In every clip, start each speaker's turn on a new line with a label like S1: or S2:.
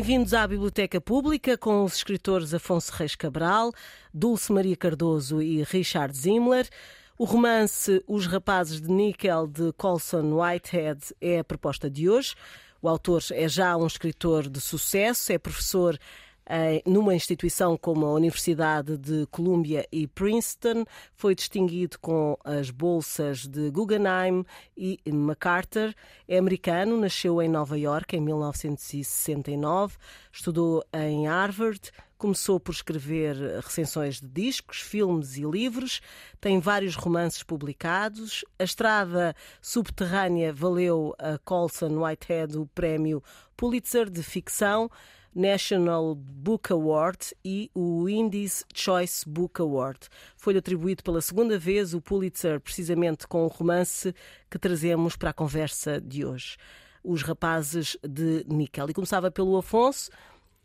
S1: Bem-vindos à Biblioteca Pública com os escritores Afonso Reis Cabral, Dulce Maria Cardoso e Richard Zimmler. O romance Os Rapazes de Níquel de Colson Whitehead é a proposta de hoje. O autor é já um escritor de sucesso, é professor numa instituição como a Universidade de Columbia e Princeton. Foi distinguido com as bolsas de Guggenheim e MacArthur. É americano, nasceu em Nova York em 1969, estudou em Harvard. Começou por escrever recensões de discos, filmes e livros. Tem vários romances publicados. A Estrada Subterrânea valeu a Colson Whitehead o prémio Pulitzer de ficção. National Book Award e o Indies Choice Book Award. Foi-lhe atribuído pela segunda vez o Pulitzer, precisamente com o romance que trazemos para a conversa de hoje. Os Rapazes de Níquel. E começava pelo Afonso.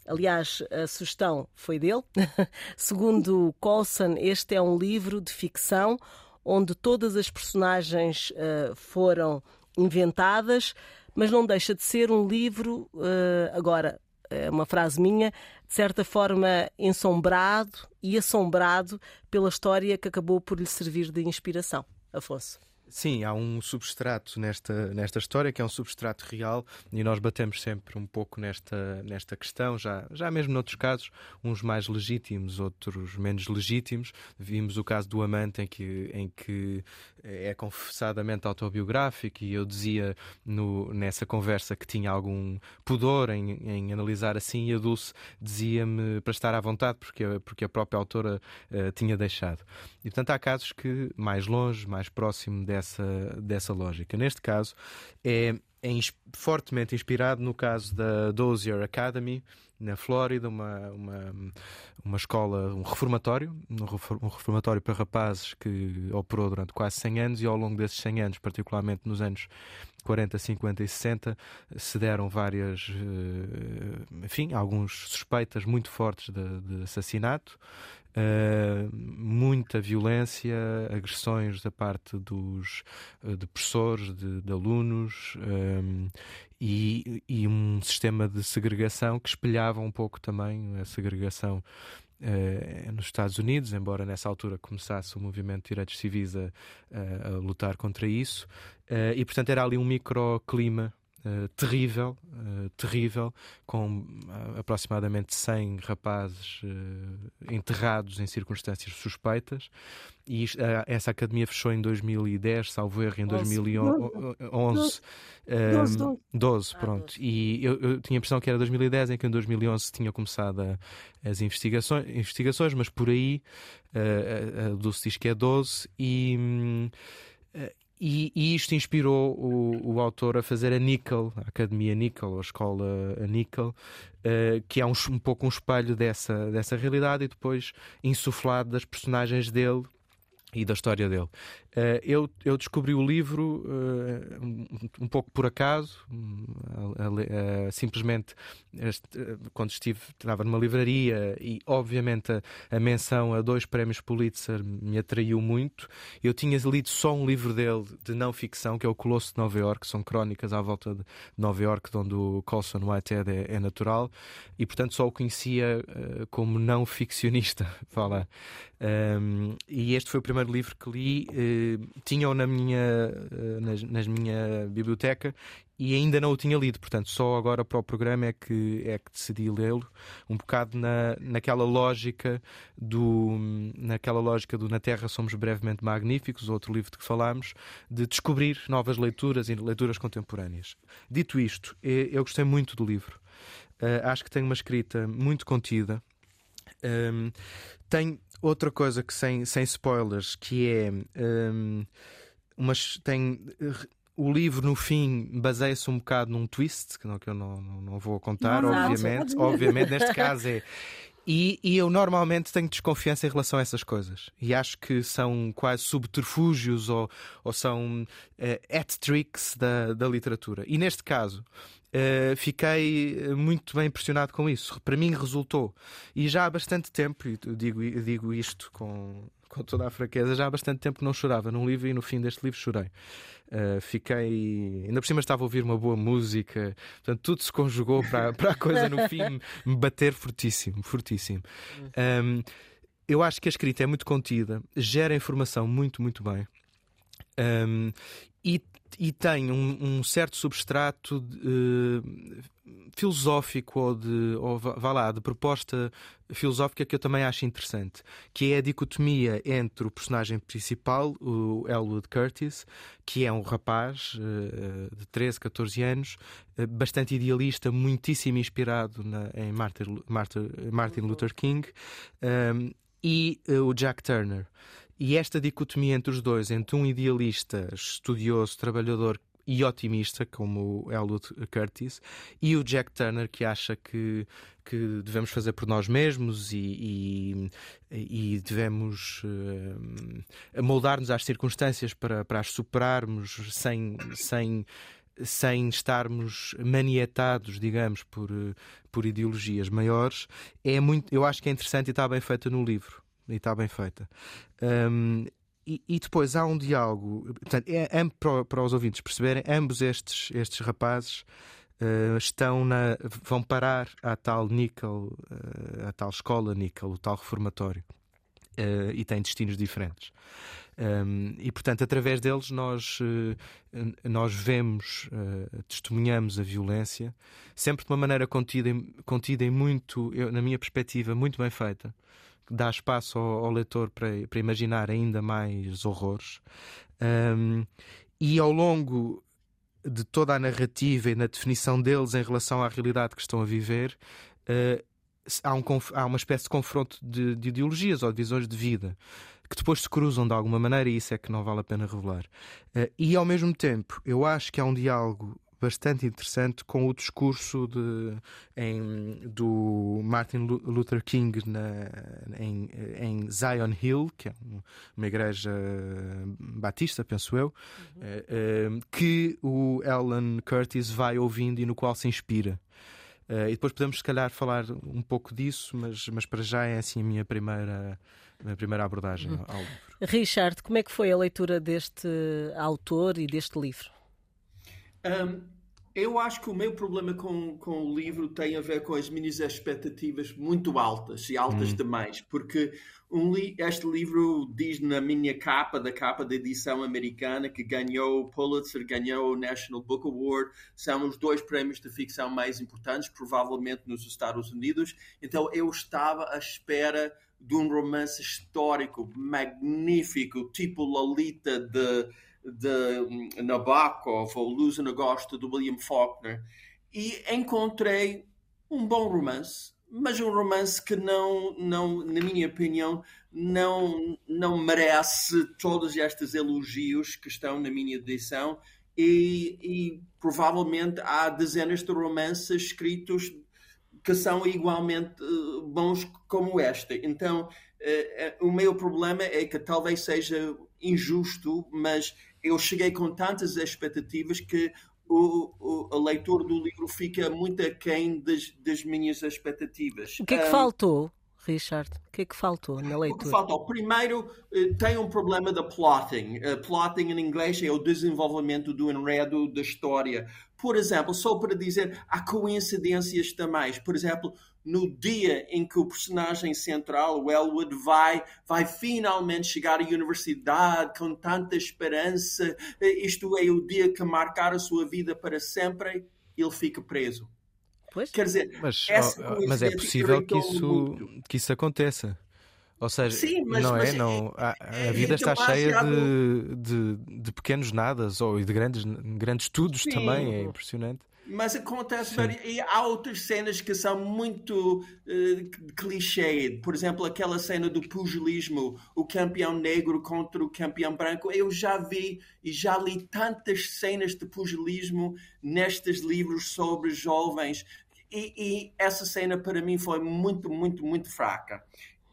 S1: Aliás, a sugestão foi dele. Segundo Colson, este é um livro de ficção onde todas as personagens uh, foram inventadas, mas não deixa de ser um livro, uh, agora, é uma frase minha, de certa forma ensombrado e assombrado pela história que acabou por lhe servir de inspiração. Afonso.
S2: Sim, há um substrato nesta, nesta história que é um substrato real e nós batemos sempre um pouco nesta, nesta questão, já, já mesmo noutros casos, uns mais legítimos, outros menos legítimos. Vimos o caso do amante em que, em que é confessadamente autobiográfico e eu dizia no, nessa conversa que tinha algum pudor em, em analisar assim e a Dulce dizia-me para estar à vontade porque, porque a própria autora uh, tinha deixado. E portanto há casos que mais longe, mais próximo dessa lógica. Neste caso é, é fortemente inspirado no caso da Dozier Academy, na Flórida, uma, uma, uma escola, um reformatório, um reformatório para rapazes que operou durante quase 100 anos e ao longo desses 100 anos, particularmente nos anos 40, 50 e 60, se deram várias, eh, enfim, alguns suspeitas muito fortes de, de assassinato. Uh, muita violência, agressões da parte dos uh, de professores, de, de alunos um, e, e, um sistema de segregação que espelhava um pouco também a segregação uh, nos Estados Unidos, embora nessa altura começasse o movimento de direitos civis a, a, a lutar contra isso, e portanto era ali um microclima Uh, terrível, uh, terrível, com uh, aproximadamente 100 rapazes enterrados em circunstâncias suspeitas. E isto, essa academia fechou em 2010, salvo erro, em 2011. 12, 12. 12 pronto. E eu, eu, tinha a impressão que era 2010, em que em 2011 tinha começado a, as investigações, investigações, mas por aí a, a Dulce diz que é 12 e. E, e, isto inspirou o, o, autor a fazer a Nickel, a Academia Nickel, ou a Escola Nickel, uh, que é um, um, pouco um espelho dessa, dessa realidade e depois insuflado das personagens dele e da história dele. Uh, eu, eu descobri o livro uh, um, pouco por acaso, uh, simplesmente este, quando estive, estava numa livraria e, obviamente, a, a, menção a dois prémios Pulitzer me atraiu muito. Eu tinha lido só um livro dele de não ficção, que é O Colosso de Nova York, são crónicas à volta de Nova York, onde o Colson Whitehead é, é natural, e, portanto, só o conhecia como não ficcionista. Fala. Um, e este foi o primeiro livro que li tinham na minha, eh, nas, nas minha biblioteca e ainda não o tinha lido, portanto, só agora para o programa é que, é que decidi lê-lo, um bocado na, naquela lógica do naquela lógica do Na Terra Somos Brevemente Magníficos, outro livro de que falámos, de descobrir novas leituras e leituras contemporâneas. Dito isto, eu gostei muito do livro. Uh, acho que tem uma escrita muito contida. Um, tem outra coisa que sem, sem spoilers, que é um, umas, tem o livro no fim baseia-se um bocado num twist, que, não, que eu não, não, não vou contar, não, obviamente. Obviamente, neste caso é. E, e, eu normalmente tenho desconfiança em relação a essas coisas. E acho que são quase subterfúgios ou, ou são uh, hat tricks da, da literatura. E neste caso, Uh, fiquei eh, muito bem impressionado com isso. Para mim resultou. E já há bastante tempo, e digo, digo isto com, com toda a fraqueza. Já há bastante tempo que não chorava num livro e no fim deste livro chorei. Uh, fiquei. Ainda por cima estava a ouvir uma boa música, portanto, tudo se conjugou para, para a coisa no fim me bater fortíssimo, fortíssimo. Um, eu acho que a escrita é muito contida, gera informação muito, muito bem. Um, e, e tem um, um certo substrato de, uh, filosófico ou de, ou, vá lá, de proposta filosófica que eu também acho interessante, que é a dicotomia entre o personagem principal, o Elwood Curtis, que é um rapaz uh, de 13, 14 anos, uh, bastante idealista, muitíssimo inspirado na, em Martin, Martin, Martin Luther King, um, e o Jack Turner. E esta dicotomia entre os dois, entre um idealista, estudioso, trabalhador e otimista, como o Elwood Curtis, e o Jack Turner, que acha que, que devemos fazer por nós mesmos e, e, e devemos uh, moldar-nos às circunstâncias para, para as superarmos sem. sem sem estarmos manietados, digamos, por, por ideologias maiores, é muito, eu acho que é interessante e está bem feita no livro e está bem feita. Um, e, e, depois há um diálogo, portanto, é, é, para, para, os ouvintes perceberem, ambos estes, estes rapazes uh, estão na, vão parar à tal Nickel, uh, à tal escola Nickel, o tal reformatório, uh, e têm destinos diferentes. Um, e portanto, através deles, nós, nós vemos, testemunhamos a violência, sempre de uma maneira contida, contida e muito, eu, na minha perspectiva, muito bem feita dá espaço ao, ao leitor para, para, imaginar ainda mais horrores. Um, e ao longo de toda a narrativa e na definição deles em relação à realidade que estão a viver, uh, há, um, há, uma espécie de confronto de, de, ideologias ou de visões de vida que depois se cruzam de alguma maneira e isso é que não vale a pena revelar. Uh, e ao mesmo tempo, eu acho que há um diálogo bastante interessante com o discurso de, em, do Martin Luther King na, em, em, Zion Hill, que é uma igreja batista, penso eu, uhum. uh, que o Alan Curtis vai ouvindo e no qual se inspira. Uh, e depois podemos, se calhar, falar um pouco disso, mas, mas para já é assim a minha primeira, a minha primeira abordagem uhum. ao livro.
S1: Richard, como é que foi a leitura deste autor e deste livro?
S3: Um, eu acho que o meu problema com, com o livro tem a ver com as minhas expectativas muito altas e altas hum. demais, porque um li este livro diz na minha capa, da capa da edição americana, que ganhou o Pulitzer, ganhou o National Book Award, são os dois prémios de ficção mais importantes, provavelmente nos Estados Unidos. Então eu estava à espera de um romance histórico magnífico, tipo Lolita de de Nabokov ou Luz no Gosto de William Faulkner e encontrei um bom romance, mas um romance que não, não na minha opinião, não, não merece todos estes elogios que estão na minha edição e, e provavelmente há dezenas de romances escritos que são igualmente uh, bons como este. Então, uh, uh, o meu problema é que talvez seja injusto, mas eu cheguei com tantas expectativas que o, o, a leitura do livro fica muito aquém das, das minhas expectativas.
S1: O que é que um, faltou, Richard? O que é que faltou na leitura? O que
S3: faltou? Primeiro, eh, tem um problema da plotting. Uh, plotting em inglês é o desenvolvimento do enredo da história. Por exemplo, só para dizer, há coincidências também. Por exemplo, no dia em que o personagem central, o Elwood, vai, vai finalmente chegar à universidade com tanta esperança, eh, isto é o dia que marcar a sua vida para sempre, ele fica preso.
S1: Pois?
S3: Quer dizer,
S2: mas, mas é possível que isso, que isso aconteça. Ou seja, Sim, mas, não é? Não, a, a é, vida está cheia de, de, de, pequenos nadas ou de grandes, grandes estudos Sim. também, é impressionante.
S3: Mas acontece, e há outras cenas que são muito uh, clichê. Por exemplo, aquela cena do pugilismo, o campeão negro contra o campeão branco. Eu já vi e já li tantas cenas de pugilismo nestes livros sobre jovens. E, e essa cena para mim foi muito, muito, muito fraca.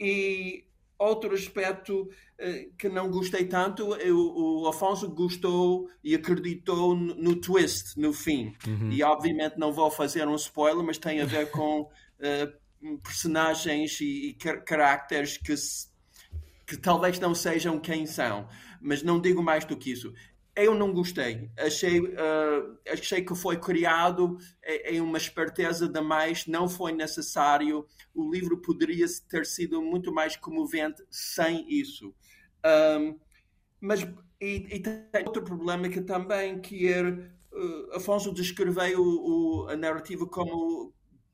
S3: E outro aspecto uh, que não gostei tanto, eu, o Afonso gostou e acreditou no, no twist no fim. Uhum. E obviamente não vou fazer um spoiler, mas tem a ver com uh, personagens e, e caracteres que, que talvez não sejam quem são, mas não digo mais do que isso. Eu não gostei. Achei, uh, achei que foi criado em uma esperteza demais, não foi necessário. O livro poderia ter sido muito mais comovente sem isso. Um, mas e, e, tem outro problema que também que é, uh, Afonso descreveu o, o, a narrativa como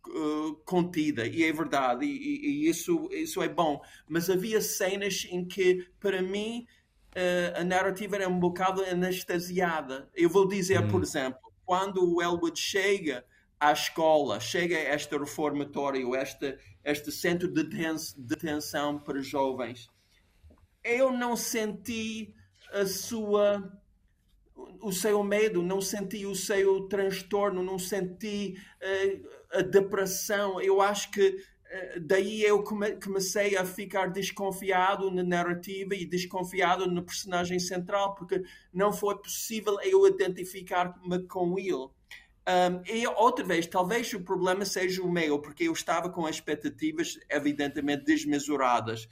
S3: uh, contida e é verdade e, e, isso isso é bom. Mas havia cenas em que para mim a narrativa era um bocado anestesiada. Eu vou dizer, hum. por exemplo, quando o Elwood chega à escola, chega a este reformatório, este, este centro de detenção para jovens, eu não senti a sua o seu medo, não senti o seu transtorno, não senti uh, a depressão. Eu acho que daí eu come comecei a ficar desconfiado na narrativa e desconfiado no personagem central, porque não foi possível eu identificar-me com ele. Um, e outra vez, talvez o problema seja o meu, porque eu estava com expectativas evidentemente desmesuradas.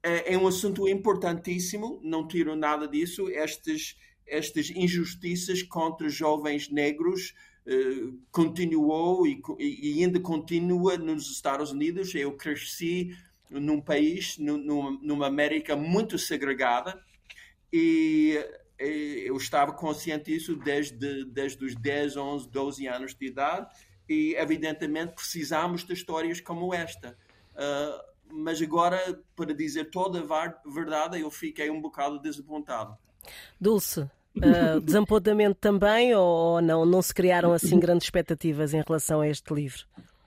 S3: É, é um assunto importantíssimo, não tiro nada disso. Estes, estas injustiças contra jovens negros uh, continuou e, e, ainda continua nos Estados Unidos. Eu cresci num país, numa, América muito segregada e eu estava consciente disso desde, desde os 10, 11, 12 anos de idade e evidentemente precisamos de histórias como esta. Uh, mas agora, para dizer toda a verdade, eu fiquei um bocado desapontado.
S1: Dulce, uh, desapontamento também ou não? Não se criaram assim grandes expectativas em relação a este livro?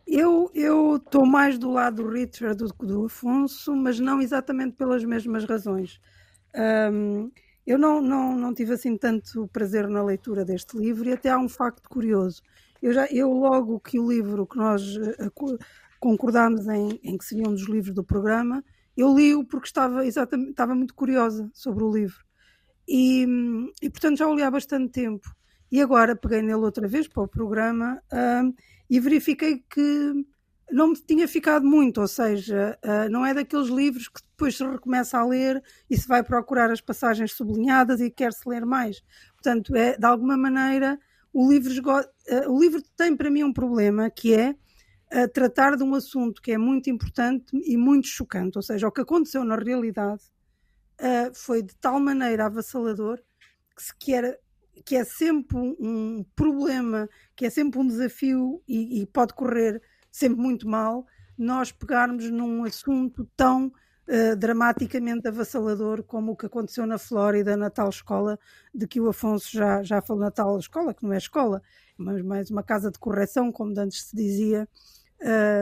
S4: Eu estou mais do lado do Richard do que do Afonso, mas não exatamente pelas mesmas razões. Um, eu não, não, não tive assim tanto prazer na leitura deste livro e até há um facto curioso. Eu, já, eu logo que o livro que nós eh, concordámos em, em, que seria um dos livros do programa, eu li-o porque estava, exatamente, estava muito curiosa sobre o livro. E, e, portanto já o li há bastante tempo. E agora peguei nele outra vez para o programa uh, e verifiquei que não me tinha ficado muito, ou seja, uh, não é daqueles livros que depois se recomeça a ler e se vai procurar as passagens sublinhadas e quer-se ler mais. Portanto, é, de alguma maneira, o livro, uh, o livro tem para mim um problema que é a tratar de um assunto que é muito importante e muito chocante. Ou seja, o que aconteceu na realidade uh, foi de tal maneira avassalador que, se quer, que é sempre um, problema, que é sempre um desafio e, e, pode correr sempre muito mal nós pegarmos num assunto tão uh, dramaticamente avassalador como o que aconteceu na Flórida, na tal escola de que o Afonso já, já falou, na tal escola, que não é escola, mas mais uma casa de correção, como antes se dizia,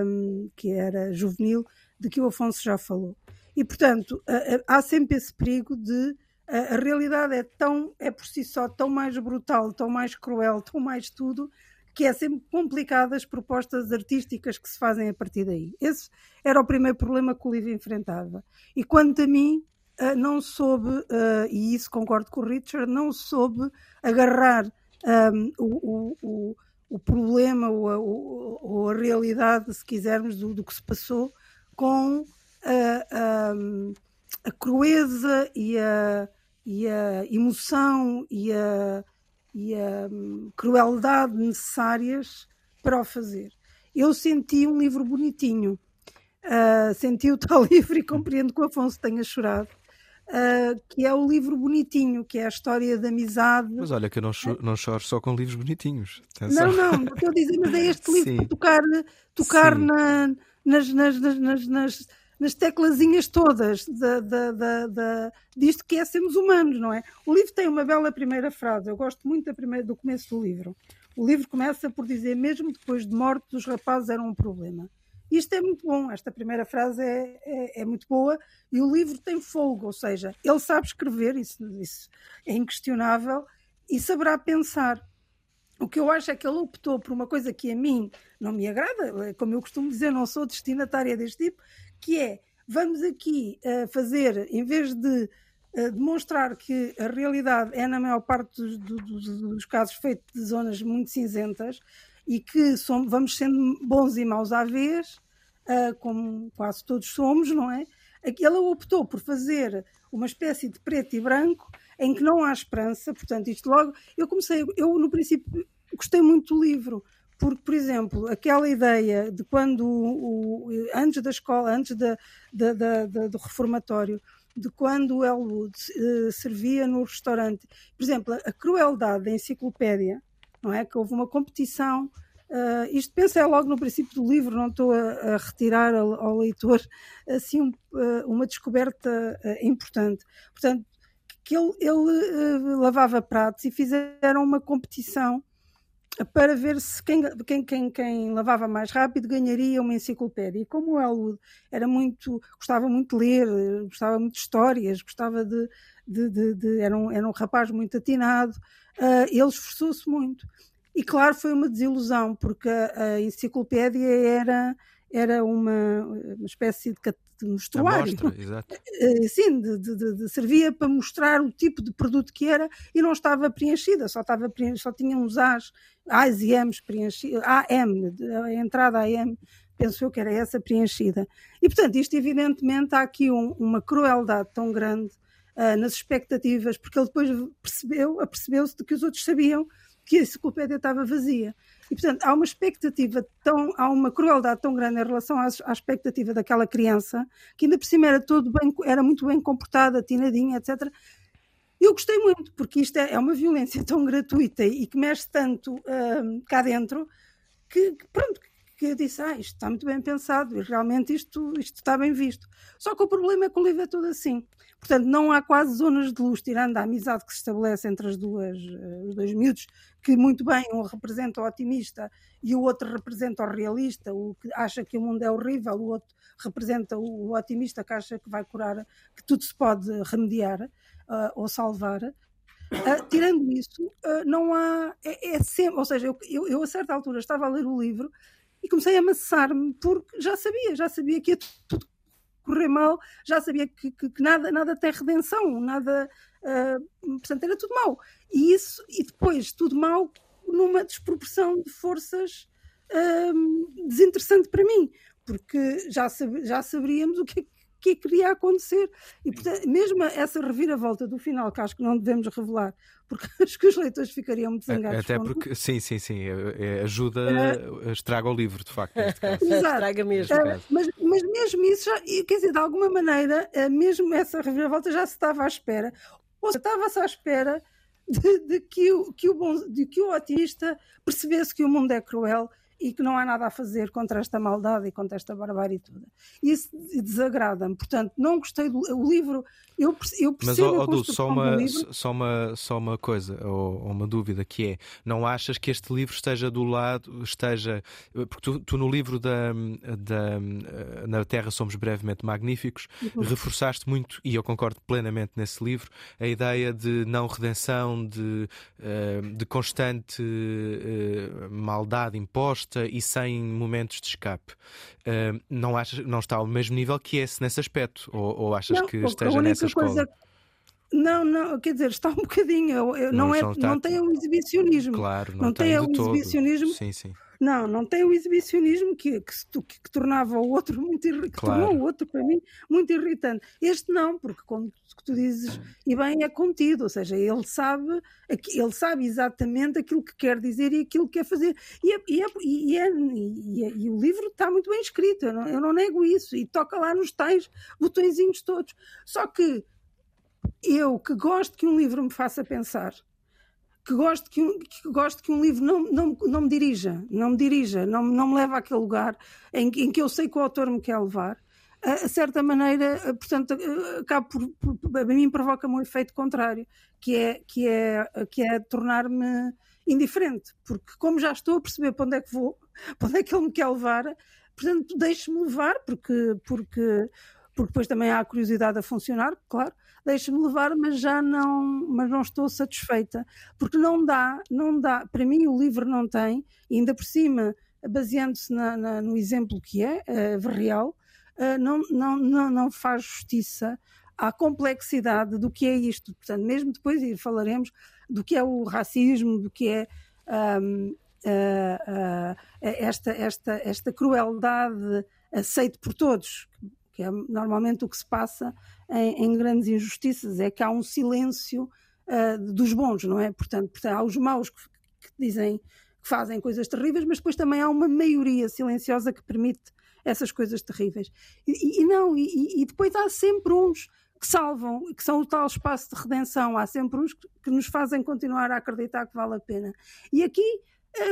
S4: um, que era juvenil, de que o Afonso já falou. E, portanto, há sempre esse perigo de a, realidade é tão, é por si só tão mais brutal, tão mais cruel, tão mais tudo, que é sempre complicado as propostas artísticas que se fazem a partir daí. Esse era o primeiro problema que o livro enfrentava. E quanto a mim, não soube, e isso concordo com o Richard, não soube agarrar um, o, o, o problema ou a, ou a, realidade, se quisermos, do, do que se passou com a, a, a crueza e a, e a emoção e a, e a hum, crueldade necessárias para o fazer. Eu senti um livro bonitinho, uh, senti o tal livro e compreendo que o Afonso tenha chorado uh, que é o livro bonitinho, que é a história da amizade.
S2: Mas olha que eu não, cho não choro só com livros bonitinhos.
S4: Atenção. Não, não, estou a dizer, mas é este livro Sim. para tocar, tocar na, nas, nas, nas, nas, nas teclazinhas todas da, da, da, da, disto que é sermos humanos, não é? O livro tem uma bela primeira frase, eu gosto muito da primeira, do começo do livro. O livro começa por dizer: mesmo depois de morte, os rapazes eram um problema. Isto é muito bom, esta primeira frase é, é, é, muito boa e o livro tem fogo, ou seja, ele sabe escrever, isso, isso é inquestionável, e saberá pensar. O que eu acho é que ele optou por uma coisa que a mim não me agrada, como eu costumo dizer, não sou destinatária deste tipo, que é vamos aqui uh, fazer, em vez de uh, demonstrar que a realidade é, na maior parte dos, dos, dos casos, feito de zonas muito cinzentas, e que somos, vamos sendo bons e maus à vez, uh, como quase todos somos, não é? Ele optou por fazer uma espécie de preto e branco em que não há esperança, portanto, isto logo. Eu comecei, eu no princípio gostei muito do livro, porque, por exemplo, aquela ideia de quando, o, antes da escola, antes da, do reformatório, de quando o Elwood uh, servia no restaurante, por exemplo, a, crueldade da enciclopédia, não é? Que houve uma competição. Uh, isto pensa é logo no princípio do livro, não estou a, a retirar ao, ao, leitor assim um, uh, uma descoberta importante. Portanto, que ele, ele lavava pratos e fizeram uma competição para ver se quem, quem, quem, quem, lavava mais rápido ganharia uma enciclopédia. E como o Elwood era muito, gostava muito de ler, gostava muito de histórias, gostava de. de, de, de era, um, era um rapaz muito atinado, uh, ele esforçou-se muito. E claro, foi uma desilusão, porque a, a enciclopédia era, era uma, uma espécie de de mostruário.
S2: Eh,
S4: sim, de, de, de, servia para mostrar o tipo de produto que era e não estava preenchida, só, estava preenchida, só tinha uns As, As e M's preenchidos, AM, a entrada AM, penso eu que era essa preenchida. E portanto, isto evidentemente há aqui um, uma crueldade tão grande uh, nas expectativas, porque ele depois percebeu, apercebeu-se de que os outros sabiam que a enciclopédia estava vazia. E, portanto, há uma expectativa tão, há uma crueldade tão grande em relação à, à expectativa daquela criança, que ainda por cima era, todo bem, era muito bem comportada, tinadinha, etc. Eu gostei muito, porque isto é, é uma violência tão gratuita e que mexe tanto uh, cá dentro, que, que, pronto, que disse, ah, isto está muito bem pensado e realmente isto, isto está bem visto. Só que o problema é que o livro é tudo assim. Portanto, não há quase zonas de luz, tirando a amizade que se estabelece entre as duas, eh, os dois miúdos, que muito bem, um representa o otimista e o outro representa o realista, o que acha que o mundo é horrível, o outro representa o otimista que acha que vai curar, que tudo se pode remediar uh, ou salvar. Uh, tirando isso, uh, não há. É, é, sempre. Ou seja, eu, eu, eu, a certa altura estava a ler o livro e comecei a amassar-me porque já sabia, já sabia que ia tudo correr mal, já sabia que, que, que nada, nada tem redenção, nada, uh, portanto era tudo mau. E isso, e depois tudo mau numa desproporção de forças uh, desinteressante para mim, porque já, sab, já saberíamos o que é que queria acontecer. E, portanto, mesmo essa reviravolta do final, que acho que não devemos revelar, porque acho que os leitores ficariam muito zangados.
S2: Até porque, sim, sim, sim, é, é, ajuda, é, estraga o livro, de facto.
S1: estraga mesmo.
S4: É, mas, mas mesmo isso, já, quer dizer, de alguma maneira, mesmo essa reviravolta já se estava à espera, ou estava-se à espera de, de, que o, que o bom, de que o autista percebesse que o mundo é cruel e que não há nada a fazer contra esta maldade e contra esta barbárie toda. Isso desagrada-me. Portanto, não gostei do o livro. Eu, eu percebo Mas, oh, oh, só uma,
S2: só uma Só uma coisa, ou, ou, uma dúvida, que é, não achas que este livro esteja do lado, esteja... Porque tu, tu no livro da, da Na Terra Somos Brevemente Magníficos, uhum. reforçaste muito, e eu concordo plenamente nesse livro, a ideia de não redenção, de, eh, de constante eh, maldade imposta, e sem momentos de escape. Uh, não, achas, não está ao mesmo nível que esse nesse aspecto? Ou, ou achas não, que esteja nessa escola? Coisa...
S4: Não, não, quer dizer, está um bocadinho. Eu, eu, não, não, é, não tem o exibicionismo.
S2: Claro, não, não tem, tem o
S4: exibicionismo.
S2: Sim, sim.
S4: Não, não tem o exibicionismo que, que, que, que tornava o outro muito irritante, claro. tornou o outro para mim muito irritante. Este não, porque como tu dizes, e bem é contido, ou seja, ele sabe, ele sabe exatamente aquilo que quer dizer e aquilo que quer fazer. E, é, e, é, e, é, e, é, e o livro está muito bem escrito, eu não, eu não nego isso, e toca lá nos tais botõezinhos todos. Só que eu que gosto que um livro me faça pensar que gosto que um, que gosto que um livro não, não, não me dirija, não me dirija, não, não me leva àquele lugar em, em que eu sei que o autor me quer levar. A, a certa maneira, portanto, acaba por, por, a mim provoca-me um efeito contrário, que é, que é, que é tornar-me indiferente, porque como já estou a perceber para onde é que vou, para onde é que ele me quer levar, portanto, deixe-me levar, porque, porque, porque depois também há a curiosidade a funcionar, claro, deixa-me levar, mas já não, mas não estou satisfeita, porque não dá, não dá, para mim o livro não tem, ainda por cima, baseando-se no exemplo que é, uh, real, uh, não, não, não, não faz justiça à complexidade do que é isto. Portanto, mesmo depois falaremos do que é o racismo, do que é um, uh, uh, esta, esta, esta crueldade aceite por todos, que é normalmente o que se passa em, em grandes injustiças, é que há um silêncio uh, dos bons, não é? Portanto, portanto há os maus que, que dizem que fazem coisas terríveis, mas depois também há uma maioria silenciosa que permite essas coisas terríveis. E, e não, e, e, depois há sempre uns que salvam, que são o tal espaço de redenção, há sempre uns que, que nos fazem continuar a acreditar que vale a pena. E aqui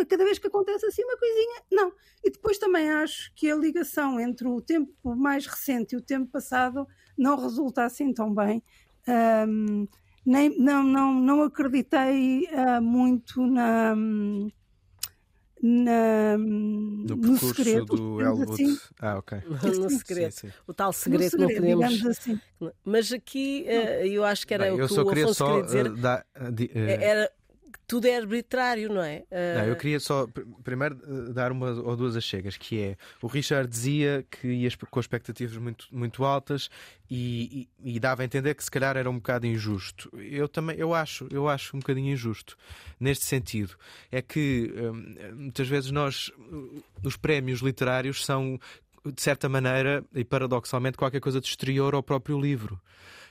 S4: cada vez que acontece assim uma coisinha, não. E depois também acho que a ligação entre o tempo mais recente e o tempo passado não resulta assim tão bem. Um, nem, não, não, não acreditei uh, muito na. Na,
S2: no, no segredo do Elwood. Assim. Ah, ok.
S1: no segredo. Sim, sim. O tal segredo, segredo não podemos. Assim. Mas aqui uh, eu acho que era Bem, o que eu só o queria Afonso só queria dizer. Uh, da, uh, era tudo é arbitrário, não é?
S2: Uh... Não, eu queria só primeiro eh, dar uma ou duas achegas, que é o Richard dizia que ia com expectativas muito, muito altas e, e, e, dava a entender que se calhar era um bocado injusto. Eu também eu acho, eu acho um bocadinho injusto neste sentido. É que hum, muitas vezes nós os prémios literários são de certa maneira e paradoxalmente qualquer coisa de exterior ao próprio livro.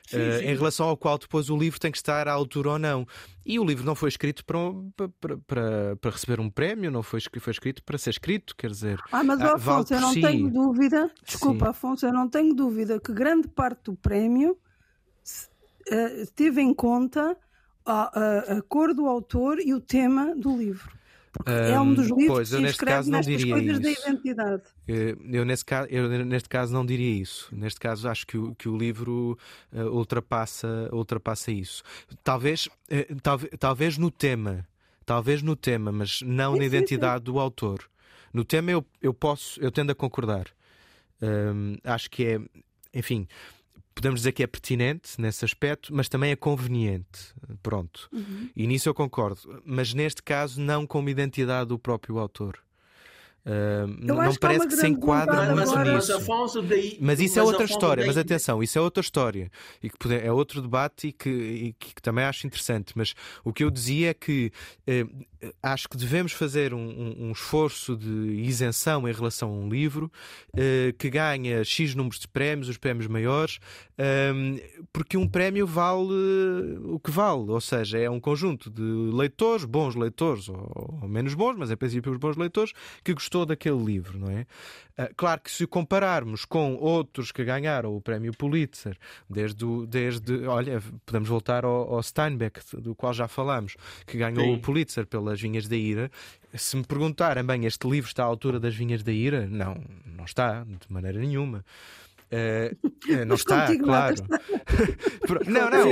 S2: Sim, uh, sim. em relação ao qual depois o livro tem que estar à altura ou não. E o livro não foi escrito para, para, para, para receber um prémio, não foi, foi escrito para ser escrito, quer dizer.
S4: Ah, mas ah, Afonso, vale eu não si. tenho dúvida, desculpa, sim. Afonso, eu não tenho dúvida que grande parte do prémio uh, teve em conta a, a, a cor do autor e o tema do livro. Porque um, é um dos livros pois, que se escreve nestas coisas isso. da identidade.
S2: Eu nesse, caso, eu neste caso não diria isso. Neste caso acho que o, que o livro uh, ultrapassa, ultrapassa isso. Talvez, uh, talvez, talvez no tema, talvez no tema, mas não sim, na identidade sim, sim. do autor. No tema eu, eu posso, eu tendo a concordar. Um, acho que é, enfim, podemos dizer que é pertinente nesse aspecto, mas também é conveniente. Pronto. Uhum. E nisso eu concordo. Mas neste caso, não como identidade do próprio autor. Uh, não parece que, se enquadra muito nisso. Mas, daí, mas isso é mas é outra história. Daí... Mas atenção, isso é outra história e que é outro debate e que, e que, também acho interessante. Mas o que eu dizia é que uh, acho que devemos fazer um, um, um, esforço de isenção em relação a um livro uh, que ganha X números de prémios, os prémios maiores, porque um prémio vale o que vale, ou seja, é um conjunto de leitores, bons leitores ou, menos bons, mas em princípio os bons leitores, que gostou daquele livro, não é? Ah, claro que se compararmos com outros que ganharam o prémio Pulitzer, desde, o, desde olha, podemos voltar ao, ao, Steinbeck, do qual já falámos, que ganhou Sim. o Pulitzer pelas Vinhas da Ira. Se me perguntarem, bem, este livro está à altura das Vinhas da Ira? Não, não está, de maneira nenhuma. Uh, não está, claro. não, não.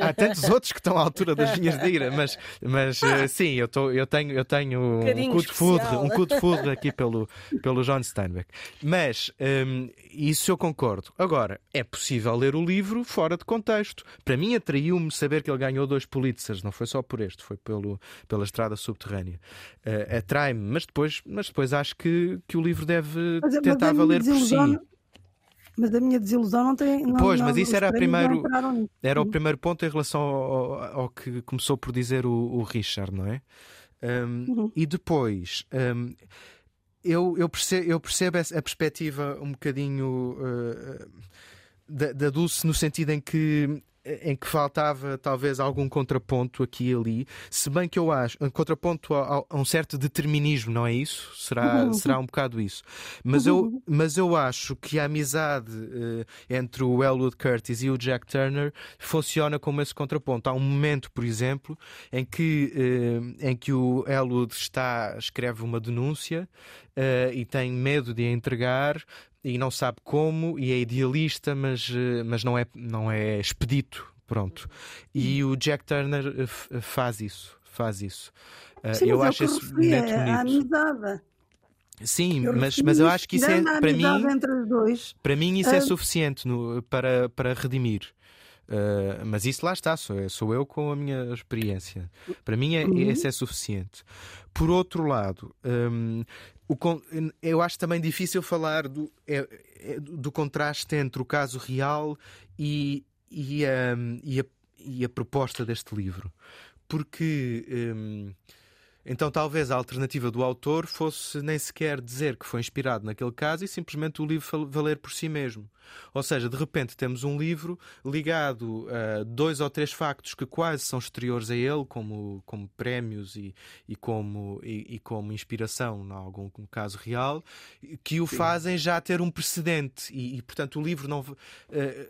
S2: Há tantos outros que estão à altura das vinhas de ira, mas, mas uh, sim, eu, tô, eu tenho, eu tenho um, um de foudre, um cu de aqui pelo, pelo John Steinbeck. Mas um, isso eu concordo. Agora, é possível ler o livro fora de contexto. Para mim, atraiu-me saber que ele ganhou dois Pulitzers, não foi só por este, foi pelo, pela estrada subterrânea. Uh, Atrai-me, mas depois, mas depois acho que, que o livro deve mas, tentar mas valer por si.
S4: Mas a minha desilusão não tem. Não,
S2: pois, mas isso era, primeiro, era o primeiro ponto em relação ao, ao que começou por dizer o, o Richard, não é? Um, uhum. E depois. Um, eu, eu, percebo, eu percebo a perspectiva um bocadinho uh, da, da Dulce no sentido em que em que faltava talvez algum contraponto aqui e ali, se bem que eu acho um contraponto a, a um certo determinismo, não é isso? Será, uhum. será um bocado isso. Mas, uhum. eu, mas eu acho que a amizade uh, entre o Elwood Curtis e o Jack Turner funciona como esse contraponto. Há um momento, por exemplo, em que, uh, em que o Elwood está, escreve uma denúncia uh, e tem medo de a entregar, e não sabe como e é idealista, mas, eh, mas não, é, não é expedito. Pronto. E o Jack Turner eh, eh, faz isso. Faz isso.
S4: Sim, eu acho isso muito bonito. Amizade.
S2: Sim, eu mas, mas eu acho que isso é para mim. Para mim isso é suficiente no, para, para redimir. Uh, mas isso lá está, sou, sou eu com a minha experiência. Para mim, é, uhum. esse é suficiente. Por outro lado, um, o, eu acho também difícil falar do, é, é, do contraste entre o caso real e, e, a, e, a, e a proposta deste livro. Porque. Um, Então talvez a alternativa do autor fosse nem sequer dizer que foi inspirado naquele caso e simplesmente o livro valer por si mesmo. Ou seja, de repente temos um livro ligado a dois ou três factos que quase são exteriores a ele, como, como prémios e, e, como, e, e como inspiração, em algum caso real, que o Sim. fazem já ter um precedente. E, e portanto, o livro, não, uh,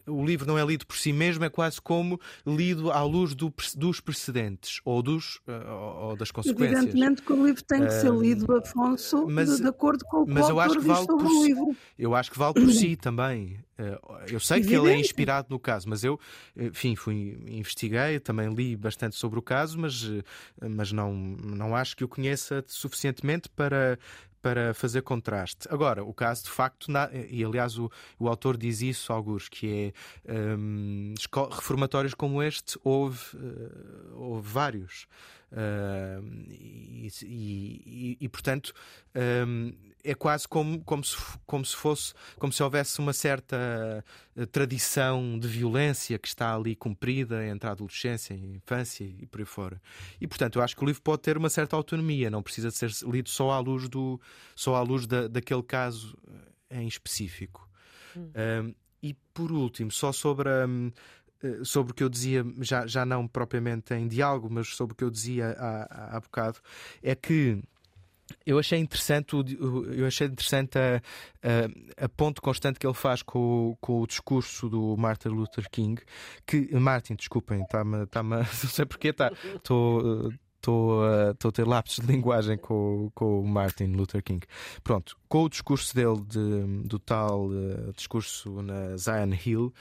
S2: o livro não é lido por si mesmo, é quase como lido à luz do, dos precedentes ou, dos, uh, ou das consequências.
S4: Evidentemente que o livro tem que ser lido, Afonso, mas, de, de acordo com o que o autor diz sobre o livro.
S2: Eu acho que vale por si também. Eh, eu sei Evidente. que ele é inspirado no caso, mas eu, enfim, fui, investiguei, também li bastante sobre o caso, mas, eh, mas não, não acho que o conheça suficientemente para, para fazer contraste. Agora, o caso de facto, e aliás o, o autor diz isso, alguns, que é um, reformatórios como este, houve, uh, houve vários. E, e, e, portanto é quase como, como, se, como se fosse como se houvesse uma certa eh, tradição de violência que está ali cumprida entre a adolescência, a infância e por aí fora. E portanto eu acho que o livro pode ter uma certa autonomia, não precisa de ser lido só à luz do só à luz da, daquele caso eh, em específico. Hum. Um, e por último, só sobre a, sobre o que eu dizia, já, já não propriamente em diálogo, mas sobre o que eu dizia há, há bocado, é que eu achei interessante, eu achei interessante a, a, a ponto constante que ele faz com, com o discurso do Martin Luther King, que Martin, desculpem, está-me, tá não sei porquê, tá, estou a, a ter lapsos de linguagem com, com o Martin Luther King. Pronto, com o discurso dele de, do tal uh, discurso na Zion Hill,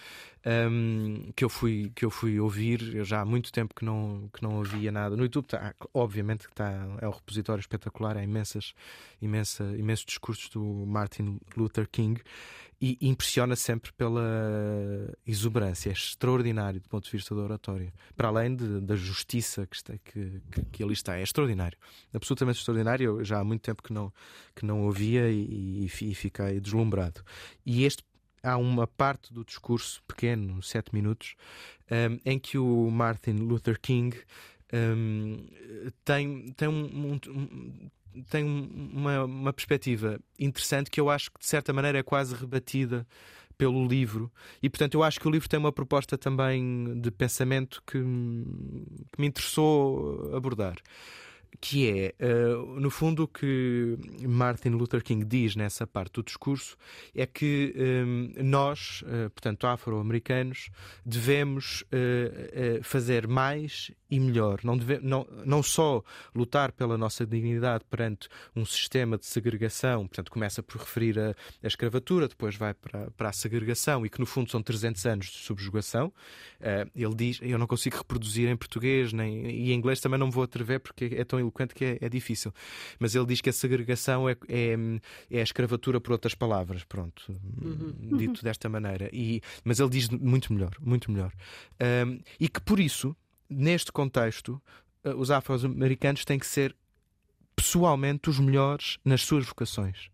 S2: um, que, eu fui, que eu fui ouvir, eu já há muito tempo que não, que não ouvia nada. No YouTube, tá, obviamente, que tá, é um repositório espetacular, há imensas, imensa, imensos discursos do Martin Luther King e impressiona sempre pela exuberância. É extraordinário do ponto de vista da oratória. Para além de, da justiça que, está, que, que, que, ali está. É extraordinário. Absolutamente extraordinário. Eu já há muito tempo que não, que não ouvia e, e, e fiquei deslumbrado. E este há uma parte do discurso pequeno, sete minutos, um, em que o Martin Luther King um, tem, tem um, um, tem uma, uma perspectiva interessante que eu acho que de certa maneira é quase rebatida pelo livro. E portanto eu acho que o livro tem uma proposta também de pensamento que, que me interessou abordar que é, uh, no fundo, o que Martin Luther King diz nessa parte do discurso é que um, eh, nós, uh, portanto, afro-americanos, devemos uh, fazer mais e melhor. Não, deve, não, não só lutar pela nossa dignidade perante um sistema de segregação, portanto, começa por referir a, a escravatura, depois vai para, para a segregação e que, no fundo, são 300 anos de subjugação. Ele diz, eu não consigo reproduzir em português nem, e em inglês também não me vou atrever porque é tão eloquente que é, é difícil. Mas ele diz que a segregação é, é, é a escravatura por outras palavras, pronto, uhum. dito desta maneira. E, mas ele diz muito melhor, muito melhor. Um, ah, e que por isso neste contexto, eh, os afro-americanos têm que ser pessoalmente os melhores nas suas vocações.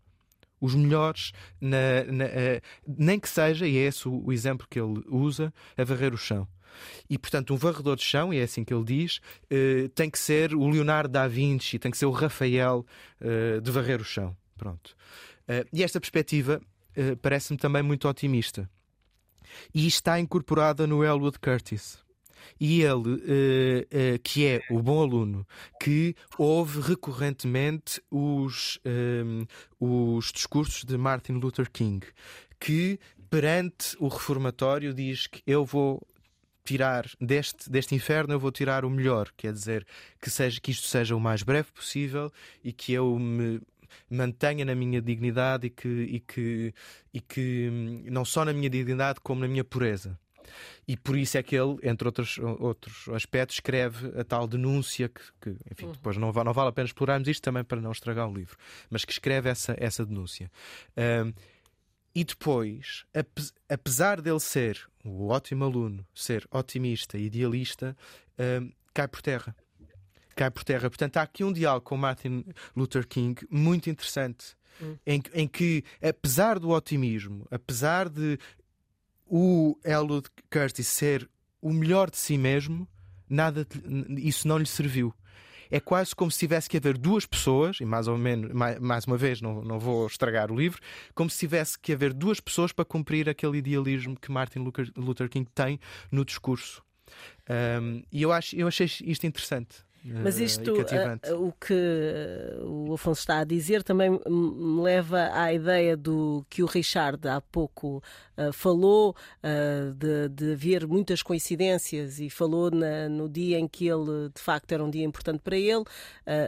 S2: Os melhores, na, na, uh, nem que seja, e é esse o, o, exemplo que ele usa, a varrer o chão. E, portanto, um varredor de chão, e é assim que ele diz, uh, tem que ser o Leonardo da Vinci, tem que ser o Rafael uh, de varrer o chão. Pronto. e esta perspectiva parece-me também muito otimista. E está incorporada no Elwood Curtis e ele, que é o bom aluno, que ouve recorrentemente os, os discursos de Martin Luther King, que perante o reformatório diz que eu vou tirar deste, deste inferno eu vou tirar o melhor, quer dizer que seja que isto seja o mais breve possível e que eu me mantenha na minha dignidade e que, e que, e que hum, não só na minha dignidade como na minha pureza. E por isso é que ele, entre outros, outros aspectos, escreve a tal denúncia que, que enfim, uhum. depois não, não vale a pena explorarmos isto também para não estragar o livro, mas que escreve essa, essa denúncia. Um, e depois, apesar dele ser o ótimo aluno, ser otimista e idealista, um, cai por terra. Cai por terra. Portanto, há aqui um diálogo com Martin Luther King muito interessante. Hum. Em, em, que, apesar do otimismo, apesar de o Elwood Curtis ser o melhor de si mesmo, nada isso não lhe serviu. É quase como se tivesse que haver duas pessoas, e mais ou menos, mais, mais uma vez, não, não vou estragar o livro, como se tivesse que haver duas pessoas para cumprir aquele idealismo que Martin Luther King tem no discurso. Um, e eu, acho, eu achei isto interessante.
S1: Mas isto, uh, o que o Afonso está a dizer, também me leva à ideia do que o Richard há pouco uh, falou, uh, de, de haver muitas coincidências e falou na, no dia em que ele, de facto, era um dia importante para ele.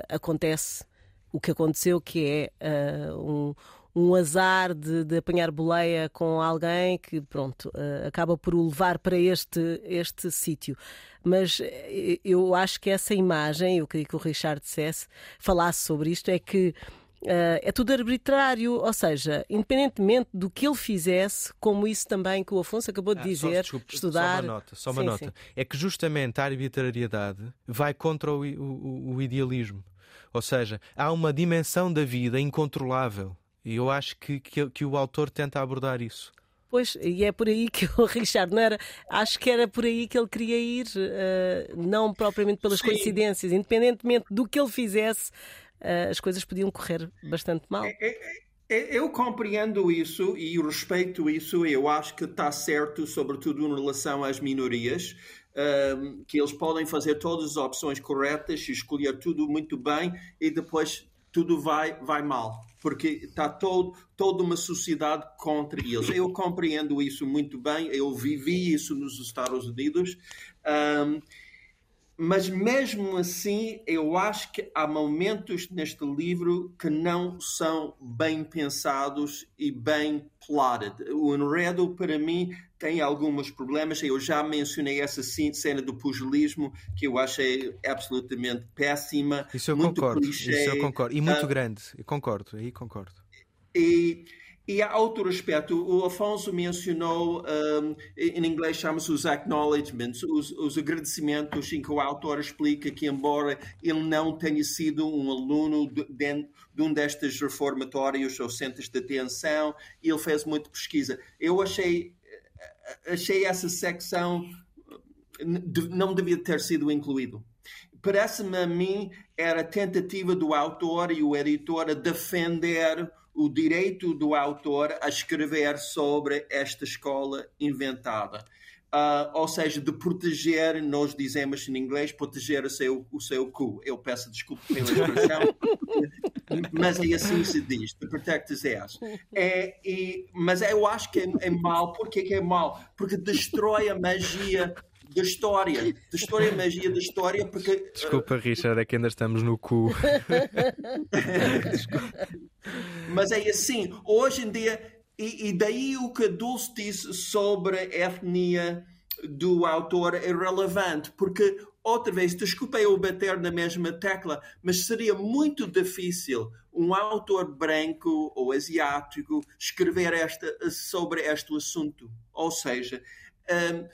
S1: acontece o que aconteceu, que é um um azar de, de, apanhar boleia com alguém que, pronto, uh, acaba por o levar para este, este sítio. Mas eh, eu acho que essa imagem, eu queria que o Richard dissesse, falasse sobre isto, é que Uh, é tudo arbitrário, ou seja, independentemente do que ele fizesse, como isso também que o Afonso acabou de ah, dizer, só, desculpe, estudar.
S2: Só uma nota, só uma sim, nota. Sim. É que justamente a arbitrariedade vai contra o, o, o idealismo. Ou seja, há uma dimensão da vida incontrolável e eu acho que, que, que o autor tenta abordar isso.
S1: Pois, e é por aí que o Richard não era. Acho que era por aí que ele queria ir, uh, não propriamente pelas Sim. coincidências, independentemente do que ele fizesse, uh, as coisas podiam correr bastante mal. É, é,
S3: é, eu compreendo isso e respeito isso. Eu acho que está certo, sobretudo em relação às minorias, um, ehm, que eles podem fazer todas as opções corretas, escolher tudo muito bem e depois tudo vai, vai mal porque está todo, toda uma sociedade contra eles. Eu compreendo isso muito bem, eu vivi isso nos Estados Unidos. Um, mas mesmo assim, eu acho que há momentos neste livro que não são bem pensados e bem plotted. O enredo, para mim, tem alguns problemas. Eu já mencionei essa cena do pugilismo, que eu achei absolutamente péssima.
S2: Isso eu muito concordo. Clichê. Isso eu concordo. E muito uh, grande. Eu concordo. Aí concordo.
S3: E e há outro aspecto, o Afonso mencionou, um, em inglês chama-se os acknowledgements, os, os, agradecimentos, em que o autor explica que, embora ele não tenha sido um aluno de, de, de um destes reformatórios ou centros de atenção, ele fez muita pesquisa. Eu achei, achei essa secção não devia ter sido incluído parece-me a mim era a tentativa do autor e o editor a defender o direito do autor a escrever sobre esta escola inventada. Uh, ou seja, de proteger, nós dizemos em inglês, proteger o seu, o seu cu. Eu peço desculpa pela expressão, mas é assim se diz, to protect his ass. É, mas eu acho que é, é mal. Porquê que é mal? Porque destrói a magia da história, da história magia da história, porque.
S2: Desculpa, Richard, é que ainda estamos no cu.
S3: Mas é assim, hoje em dia, e, e daí o que a Dulce disse sobre a etnia do autor é relevante, porque outra vez, desculpa eu bater na mesma tecla, mas seria muito difícil um autor branco ou asiático escrever esta, sobre este assunto. Ou seja, um,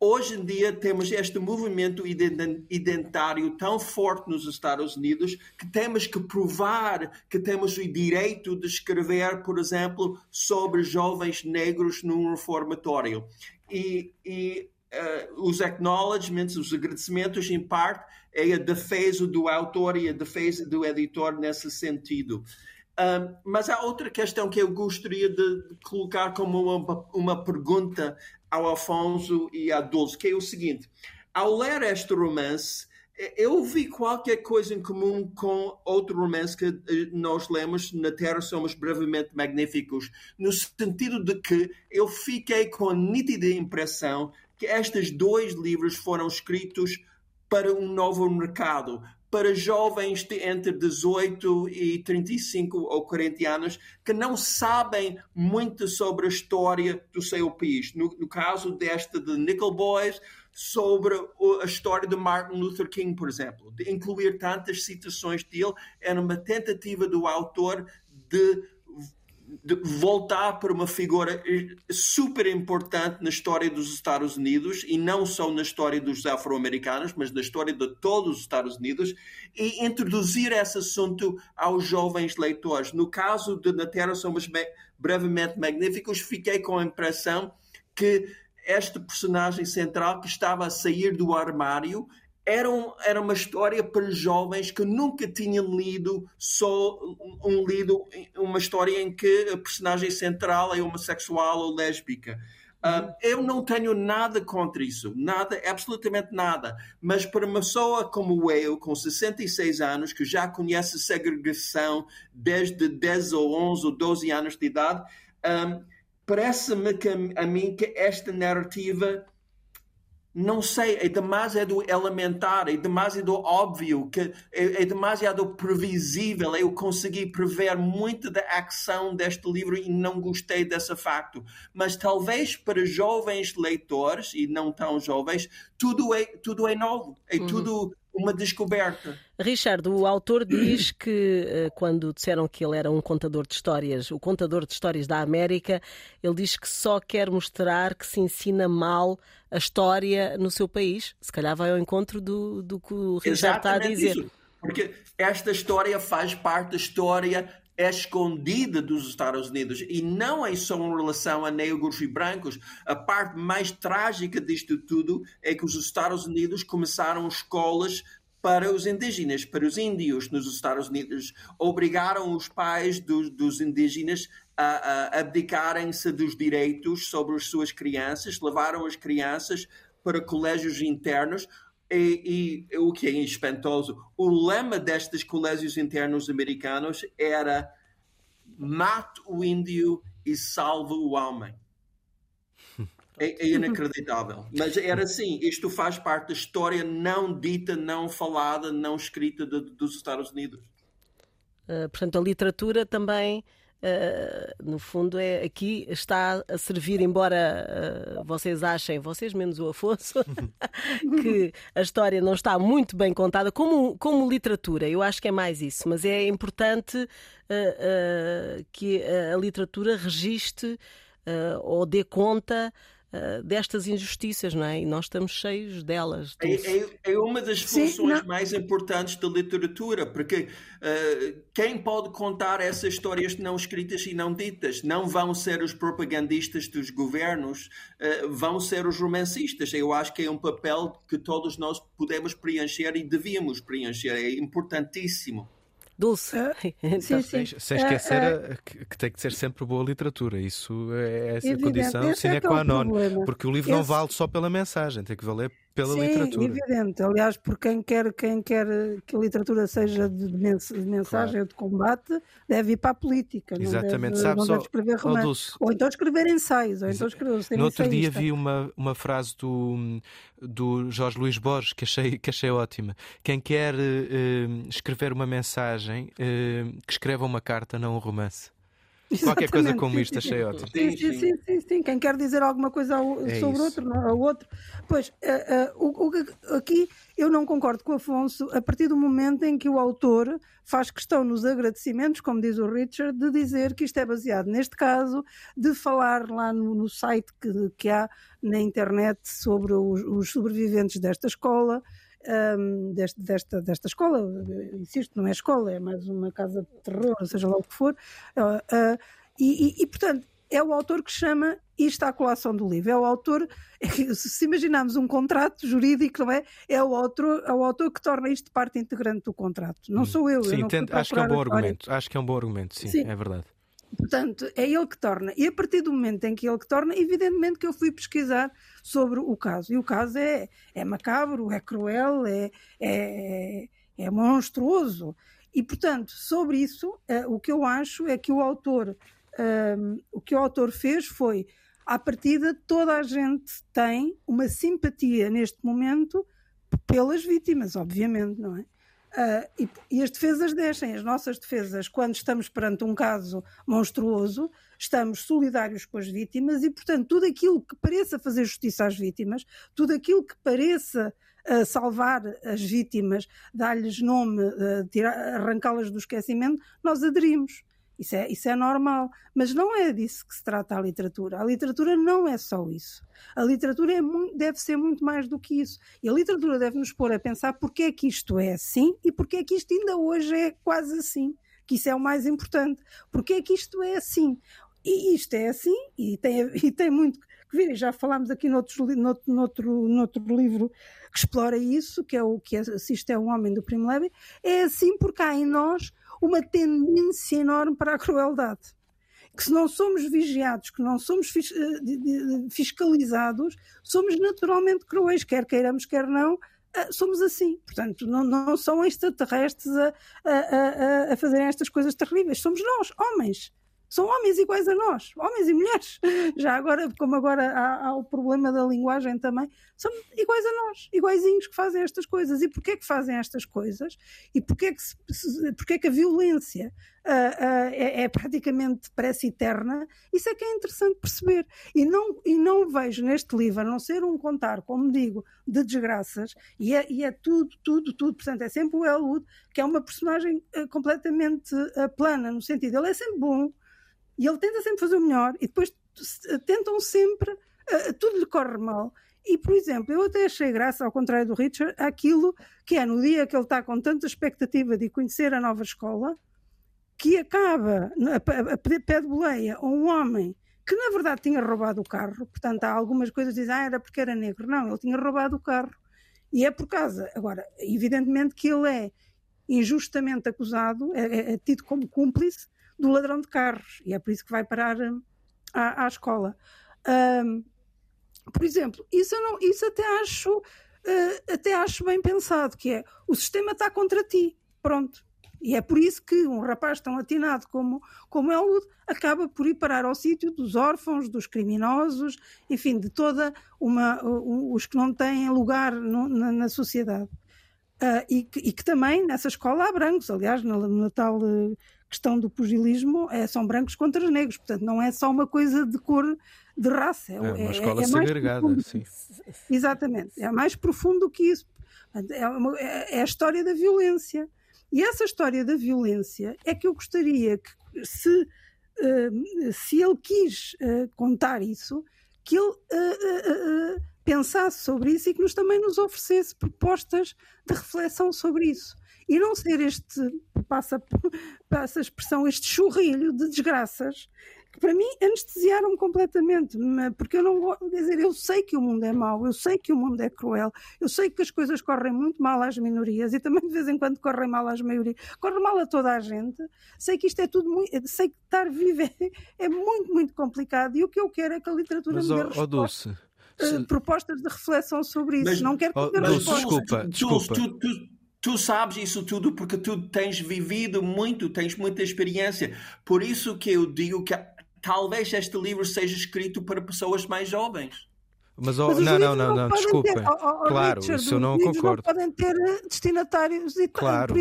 S3: hoje em dia temos este movimento identitário tão forte nos Estados Unidos que temos que provar que temos o direito de escrever, por exemplo, sobre jovens negros num reformatório. E, e uh, os acknowledgements, os agradecimentos, em parte, é a defesa do autor e a defesa do editor nesse sentido. Mas há outra questão que eu gostaria de colocar como uma, uma pergunta ao Afonso e à Dulce, que é o seguinte: ao ler este romance, eu vi qualquer coisa em comum com outro romance que eh, nós lemos na Terra Somos Brevemente Magníficos, no sentido de que eu fiquei com a nítida impressão que estes dois livros foram escritos para um novo mercado, para jovens de entre 18 e 35 ou 40 anos que não sabem muito sobre a história do seu país. No, no caso desta de Nickel Boys, sobre a história de Martin Luther King, por exemplo. De incluir tantas citações dele era uma tentativa do autor de de voltar para uma figura super importante na história dos Estados Unidos e não só na história dos afro-americanos, mas na história de todos os Estados Unidos e introduzir esse assunto aos jovens leitores. No caso de Na Terra Somos Brevemente Magníficos, fiquei com a impressão que este personagem central que estava a sair do armário era, um, era uma história para jovens que nunca tinham lido só um lido uma história em que a personagem central é homossexual ou lésbica. Uh, eu não tenho nada contra isso, nada, absolutamente nada. Mas para uma pessoa como eu, com 66 anos, que já conhece segregação desde 10 ou 11 ou 12 anos de idade, um, parece-me a mim que esta narrativa não sei, é demasiado elementar, é demasiado óbvio, que é, é, demasiado previsível. Eu consegui prever muito da ação deste livro e não gostei desse facto. Mas talvez para jovens leitores e não tão jovens, tudo é, tudo é novo, é uhum. tudo uma descoberta.
S1: Richard, o autor diz que eh, quando disseram que ele era um contador de histórias, o contador de histórias da América, ele diz que só quer mostrar que se ensina mal a história no seu país. Se calhar vai ao encontro do, do que o Richard Exatamente está a dizer. Isso.
S3: Porque esta história faz parte da história escondida dos Estados Unidos e não é só em relação a negros e brancos. A parte mais trágica disto tudo é que os Estados Unidos começaram escolas para os indígenas, para os índios nos Estados Unidos. Obrigaram os pais dos, dos indígenas a, a abdicarem-se dos direitos sobre as suas crianças, levaram as crianças para colégios internos. E, e o que é espantoso, o lema destes colégios internos americanos era mate o índio e salve o homem. É, é, inacreditável. Mas era assim, isto faz parte da história não dita, não falada, não escrita de, dos Estados Unidos.
S1: Uh, portanto, a literatura também Uh, no fundo, é aqui está a servir, embora uh, vocês achem, vocês menos o Afonso, que a história não está muito bem contada, como, como literatura, eu acho que é mais isso, mas é importante uh, que a literatura registre ou dê conta uh, destas injustiças, não é? E nós estamos cheios delas.
S3: É, é, é, uma das funções Sim, mais importantes da literatura, porque uh, quem pode contar essas histórias não escritas e não ditas? Não vão ser os propagandistas dos governos, uh, vão ser os romancistas. Eu acho que é um papel que todos nós podemos preencher e devíamos preencher. É importantíssimo.
S1: Dulce. Uh,
S2: então, sim, sim. Sem esquecer uh, que, tem que ser sempre boa literatura. Isso é essa evidente, condição sine é qua non. Porque o livro esse... não vale só pela mensagem, tem que valer pela
S4: Sim,
S2: literatura.
S4: evidente. Aliás, por quem quer, quem quer que a literatura seja de mensagem claro. ou de combate, deve ir para a política.
S2: Exatamente.
S4: Não
S2: deve, não
S4: escrever romances. Ou então escrever ensaios. Ou então escrever,
S2: no outro dia vi uma, uma frase do, do Jorge Luís Borges que achei, que achei ótima. Quem quer uh, escrever uma mensagem, uh, que escreva uma carta, não um romance. Qualquer coisa como isto, achei ótimo.
S4: Sim sim, sim, sim, sim. Quem quer dizer alguma coisa ao, é sobre isso. outro, não, ao outro. Pois, uh, uh, o, aqui eu não concordo com o Afonso a partir do momento em que o autor faz questão nos agradecimentos, como diz o Richard, de dizer que isto é baseado neste caso, de falar lá no, no site que, que há na internet sobre os, os sobreviventes desta escola um, deste, desta, desta escola, insisto, não é escola, é mais uma casa de terror, seja lá o que for, uh, uh, e, e, e, portanto é o autor que chama isto a colação do livro. É o autor, se imaginarmos um contrato jurídico, não é? É o autor, é o autor que torna isto parte integrante do contrato. Não hum. sou eu.
S2: Sim,
S4: eu
S2: acho que é um bom argumento. Acho que é um bom argumento, sim, sim. é verdade.
S4: Portanto, é ele que torna. E a partir do momento em que ele que torna, evidentemente que eu fui pesquisar sobre o caso. E o caso é, é macabro, é cruel, é, é, é monstruoso. E, portanto, sobre isso, uh, o que eu acho é que o autor, uh, o que o autor fez foi, à partida, toda a gente tem uma simpatia neste momento pelas vítimas, obviamente, não é? Uh, e, e, as defesas deixem, as nossas defesas, quando estamos perante um caso monstruoso, estamos solidários com as vítimas e, portanto, tudo aquilo que pareça fazer justiça às vítimas, tudo aquilo que pareça uh, salvar as vítimas, dar-lhes nome, uh, arrancá-las do esquecimento, nós aderimos. Isso é, isso é normal. Mas não é disso que se trata a literatura. A literatura não é só isso. A literatura é muito, deve ser muito mais do que isso. E a literatura deve nos pôr a pensar porque é que isto é assim e porque é que isto ainda hoje é quase assim. Que isso é o mais importante. Porque é que isto é assim. E isto é assim e tem, e tem muito que virem. Já falámos aqui noutro, noutro, noutro, noutro livro que explora isso, que é o que assiste é um homem do Primo Levi. É assim porque há em nós uma tendência enorme para a crueldade que se não somos vigiados, que não somos eh, fiscalizados, somos naturalmente cruéis, quer queiramos, quer não, eh, somos assim. Portanto, não, não são extraterrestres a, a, a, a fazerem estas coisas terríveis. Somos nós, homens. São homens iguais a nós, homens e mulheres. Já agora, como agora há, há, o problema da linguagem também, são iguais a nós, iguaizinhos que fazem estas coisas. E porquê que fazem estas coisas? E porquê que, se, porquê que a violência uh, uh, é, é, praticamente parece eterna? Isso é que é interessante perceber. E não, e não vejo neste livro, a não ser um contar, como digo, de desgraças, e é, e é tudo, tudo, tudo. Portanto, é sempre o Elwood, que é uma personagem uh, completamente plana, no sentido, ele é sempre bom, e ele tenta sempre fazer o melhor e depois tentam sempre, uh, tudo lhe corre mal. E, por exemplo, eu até achei graça, ao contrário do Richard, aquilo que é no dia que ele está com tanta expectativa de conhecer a nova escola, que acaba a, pedir pé de boleia a um homem que na verdade tinha roubado o carro, portanto há algumas coisas que dizem, ah, era porque era negro. Não, ele tinha roubado o carro. E é por causa, agora, evidentemente que ele é injustamente acusado, é, é, é tido como cúmplice do ladrão de carros, e é por isso que vai parar hum, à, à escola. Um, por exemplo, isso, não, isso até acho uh, até acho bem pensado, que é o sistema está contra ti, pronto. E é por isso que um rapaz tão atinado como, como Elwood acaba por ir parar ao sítio dos órfãos, dos criminosos, enfim, de toda uma. Uh, os que não têm lugar no, na, na, sociedade. Uh, e, que, e, que, também nessa escola há brancos, aliás, na, tal uh, questão do pugilismo é, são brancos contra negros, portanto não é só uma coisa de cor, de raça. É,
S2: é uma é, escola é, é segregada, sim.
S4: Exatamente, é mais profundo que isso. É, uma, é, é a história da violência. E essa história da violência é que eu gostaria que, se, uh, se ele quis uh, contar isso, que ele uh, pensasse sobre isso e que nos também nos oferecesse propostas de reflexão sobre isso e não ser este, passa, passa a expressão, este churrilho de desgraças que para mim anestesiaram-me completamente, porque eu não vou dizer, eu sei que o mundo é mau, eu sei que o mundo é cruel, eu sei que as coisas correm muito mal às minorias e também de vez em quando correm mal às maiorias, corre mal a toda a gente, sei que isto é tudo muito, sei que estar vivo é, é muito, muito complicado e o que eu quero é que a literatura
S2: Mas,
S4: me dê
S2: oh, resposta. Dulce.
S4: Uh, propostas de reflexão sobre isso. Mas, não quero que oh,
S2: Dulce, desculpa, desculpa.
S3: Tu, tu, Tu sabes isso tudo porque tu tens vivido muito, tens muita experiência. Por isso que eu digo que talvez este livro seja escrito para pessoas mais jovens.
S2: Mas, oh, Mas não, não, não, não, desculpem. Ter, oh, oh, claro, Richard, isso eu não concordo.
S4: Não podem ter eh, destinatários e
S2: claro.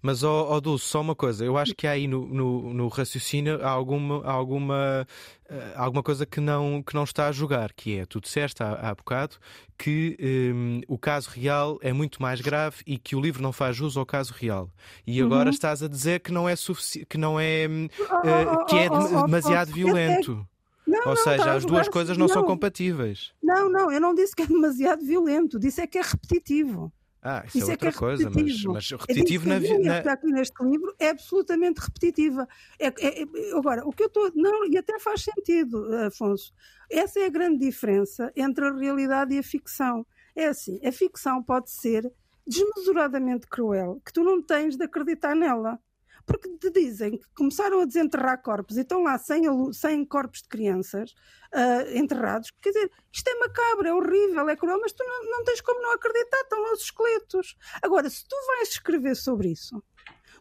S2: Mas, oh, oh Dulce, só uma coisa. Eu acho que aí no, no, no raciocínio há alguma, alguma, uh, alguma coisa que não, que não está a jogar, que é, tu disseste há, há bocado que um, o caso real é muito mais grave e que o livro não faz jus ao caso real. E agora uhum. estás a dizer que não é suficiente, que não é, uh, que é demasiado violento. Não, Ou não, seja, as duas coisas não, não, são compatíveis.
S4: Não, não, eu não disse que é demasiado violento, disse é que é repetitivo.
S2: Ah, isso, isso é, é outra é coisa, mas, mas repetitivo na vida.
S4: está aqui neste livro é absolutamente repetitiva. É, é, é, agora, o que eu estou. Não, e até faz sentido, Afonso. Essa é a grande diferença entre a realidade e a ficção. É assim, a ficção pode ser desmesuradamente cruel, que tu não tens de acreditar nela porque te dizem que começaram a desenterrar corpos e estão lá 100, 100 corpos de crianças uh, enterrados. Quer dizer, isto é macabro, é horrível, é cruel, mas tu não, não tens como não acreditar, estão lá os esqueletos. Agora, se tu vais escrever sobre isso,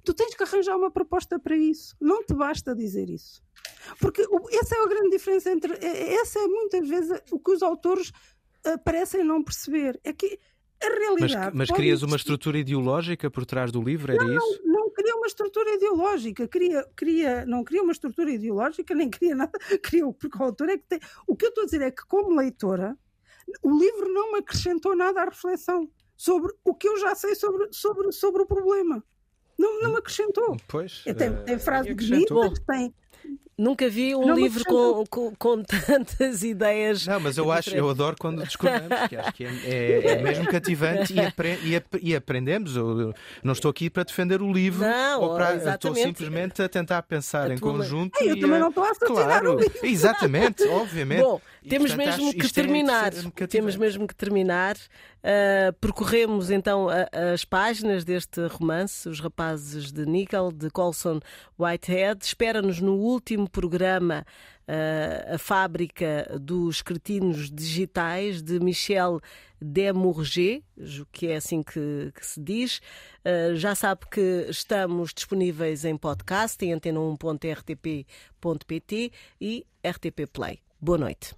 S4: tu tens que arranjar uma proposta para isso. Não te basta dizer isso. Porque essa é a grande diferença entre. É, é, essa é muitas vezes o que os autores uh, parecem não perceber. É que a realidade.
S2: Mas, mas crias uma estrutura ideológica por trás do livro, era
S4: não,
S2: isso?
S4: Cria uma estrutura ideológica, cria, cria, não cria uma estrutura ideológica, nem cria nada, cria porque o autor é que tem. O que eu estou a dizer é que, como leitora, o livro não me acrescentou nada à reflexão sobre o que eu já sei sobre, sobre, sobre o problema. Não, não me acrescentou.
S2: Pois,
S4: tem, tem frases bonitas, tem,
S1: Nunca vi um
S4: Não,
S1: livro com, com, com tantas ideias.
S2: Não, mas eu acho, eu adoro quando discordamos, que acho que é, é- é mesmo cativante e, apre- e ap- e aprendemos. Eu não estou aqui para defender o livro,
S1: Não,
S2: ou para,
S1: exatamente.
S2: estou simplesmente a tentar pensar
S1: A
S2: em
S1: tua-
S2: conjunto.
S4: Ai, eu
S2: e
S4: também não estou a
S2: claro,
S4: o livro.
S2: Exatamente, obviamente.
S1: Bom,
S2: E,
S1: temos
S2: portanto,
S1: mesmo
S2: acho
S1: que
S2: é
S1: terminar.
S2: ser
S1: temos mesmo que terminar. Uh, percorremos então a- as páginas deste romance, Os Rapazes de Nickel, de Colson Whitehead. Espera-nos no último programa uh, A Fábrica dos Cretinos Digitais, de Michel Desmourget, que é assim que, que se diz. Uh, já sabe que estamos disponíveis em podcast, em antena1.rtp.pt e RTP Play. Boa noite.